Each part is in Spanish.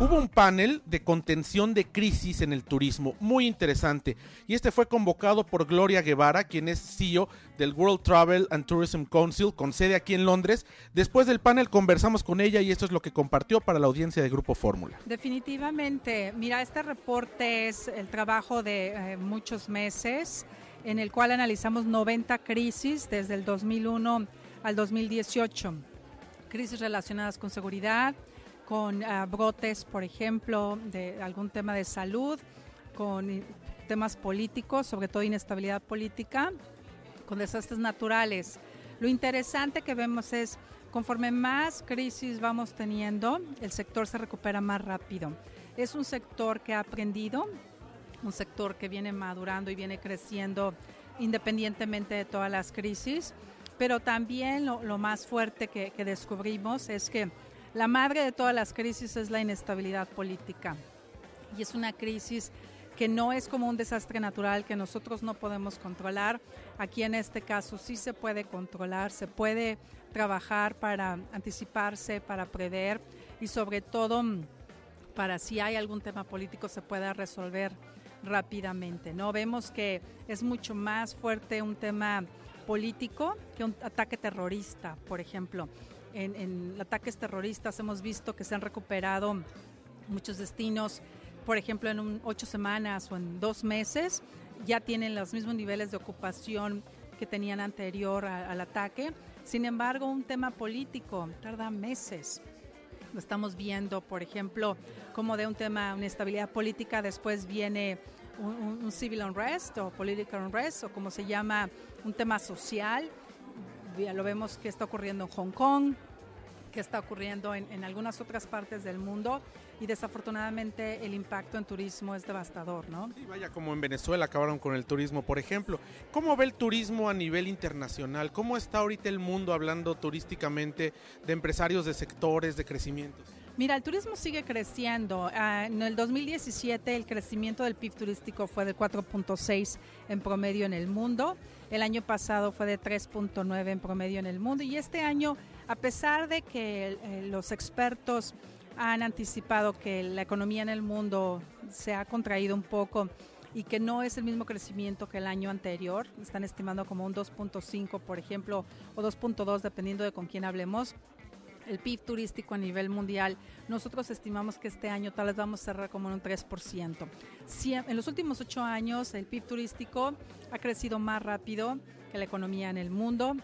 Hubo un panel de contención de crisis en el turismo, muy interesante, y este fue convocado por Gloria Guevara, quien es CEO del World Travel and Tourism Council, con sede aquí en Londres. Después del panel conversamos con ella y esto es lo que compartió para la audiencia de Grupo Fórmula. Definitivamente, mira, este reporte es el trabajo de eh, muchos meses, en el cual analizamos 90 crisis desde el 2001 al 2018, crisis relacionadas con seguridad, con ah, brotes, por ejemplo, de algún tema de salud, con temas políticos, sobre todo inestabilidad política, con desastres naturales. Lo interesante que vemos es, conforme más crisis vamos teniendo, el sector se recupera más rápido. Es un sector que ha aprendido, un sector que viene madurando y viene creciendo independientemente de todas las crisis, pero también lo, más fuerte que descubrimos es que la madre de todas las crisis es la inestabilidad política y es una crisis que no es como un desastre natural que nosotros no podemos controlar. Aquí en este caso sí se puede controlar, se puede trabajar para anticiparse, para prever y sobre todo para si hay algún tema político se pueda resolver rápidamente. No vemos que es mucho más fuerte un tema político que un ataque terrorista, por ejemplo en, ataques terroristas hemos visto que se han recuperado muchos destinos, por ejemplo, en ocho semanas o en dos meses, ya tienen los mismos niveles de ocupación que tenían anterior al ataque. Sin embargo, un tema político tarda meses. Lo estamos viendo, por ejemplo, como de un tema, una estabilidad política, después viene un, un civil unrest o political unrest, o como se llama, un tema social lo vemos que está ocurriendo en Hong Kong, que está ocurriendo en, algunas otras partes del mundo y desafortunadamente el impacto en turismo es devastador, ¿no? Vaya, como en Venezuela acabaron con el turismo, por ejemplo. ¿Cómo ve el turismo a nivel internacional? ¿Cómo está ahorita el mundo hablando turísticamente de empresarios de sectores, de crecimientos? Mira, el turismo sigue creciendo. Ah, en el 2017 el crecimiento del PIB turístico fue de 4.6 en promedio en el mundo. El año pasado fue de 3.9 en promedio en el mundo y este año, a pesar de que eh, los expertos han anticipado que la economía en el mundo se ha contraído un poco y que no es el mismo crecimiento que el año anterior, están estimando como un 2.5 por ejemplo o 2.2 dependiendo de con quién hablemos, el PIB turístico a nivel mundial, nosotros estimamos que este año tal vez vamos a cerrar como en un 3%. en los últimos ocho años el PIB turístico ha crecido más rápido que la economía en el mundo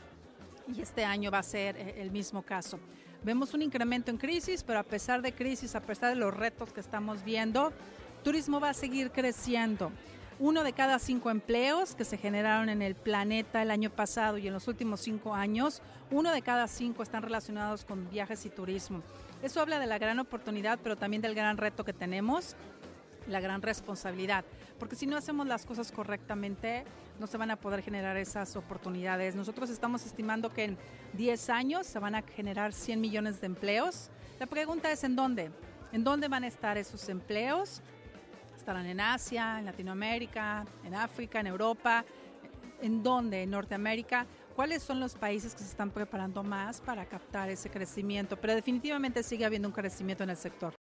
y este año va a ser eh, el mismo caso. Vemos un incremento en crisis, pero a pesar de crisis, a pesar de los retos que estamos viendo, turismo va a seguir creciendo. Uno de cada cinco empleos que se generaron en el planeta el año pasado y en los últimos cinco años, uno de cada cinco están relacionados con viajes y turismo. Eso habla de la gran oportunidad, pero también del gran reto que tenemos, la gran responsabilidad. Porque si no hacemos las cosas correctamente, no se van a poder generar esas oportunidades. Nosotros estamos estimando que en 10 años se van a generar 100 millones de empleos. La pregunta es en dónde. ¿En dónde van a estar esos empleos? Estarán en Asia, en Latinoamérica, en África, en Europa, ¿en dónde? En Norteamérica. ¿Cuáles son los países que se están preparando más para captar ese crecimiento? Pero definitivamente sigue habiendo un crecimiento en el sector.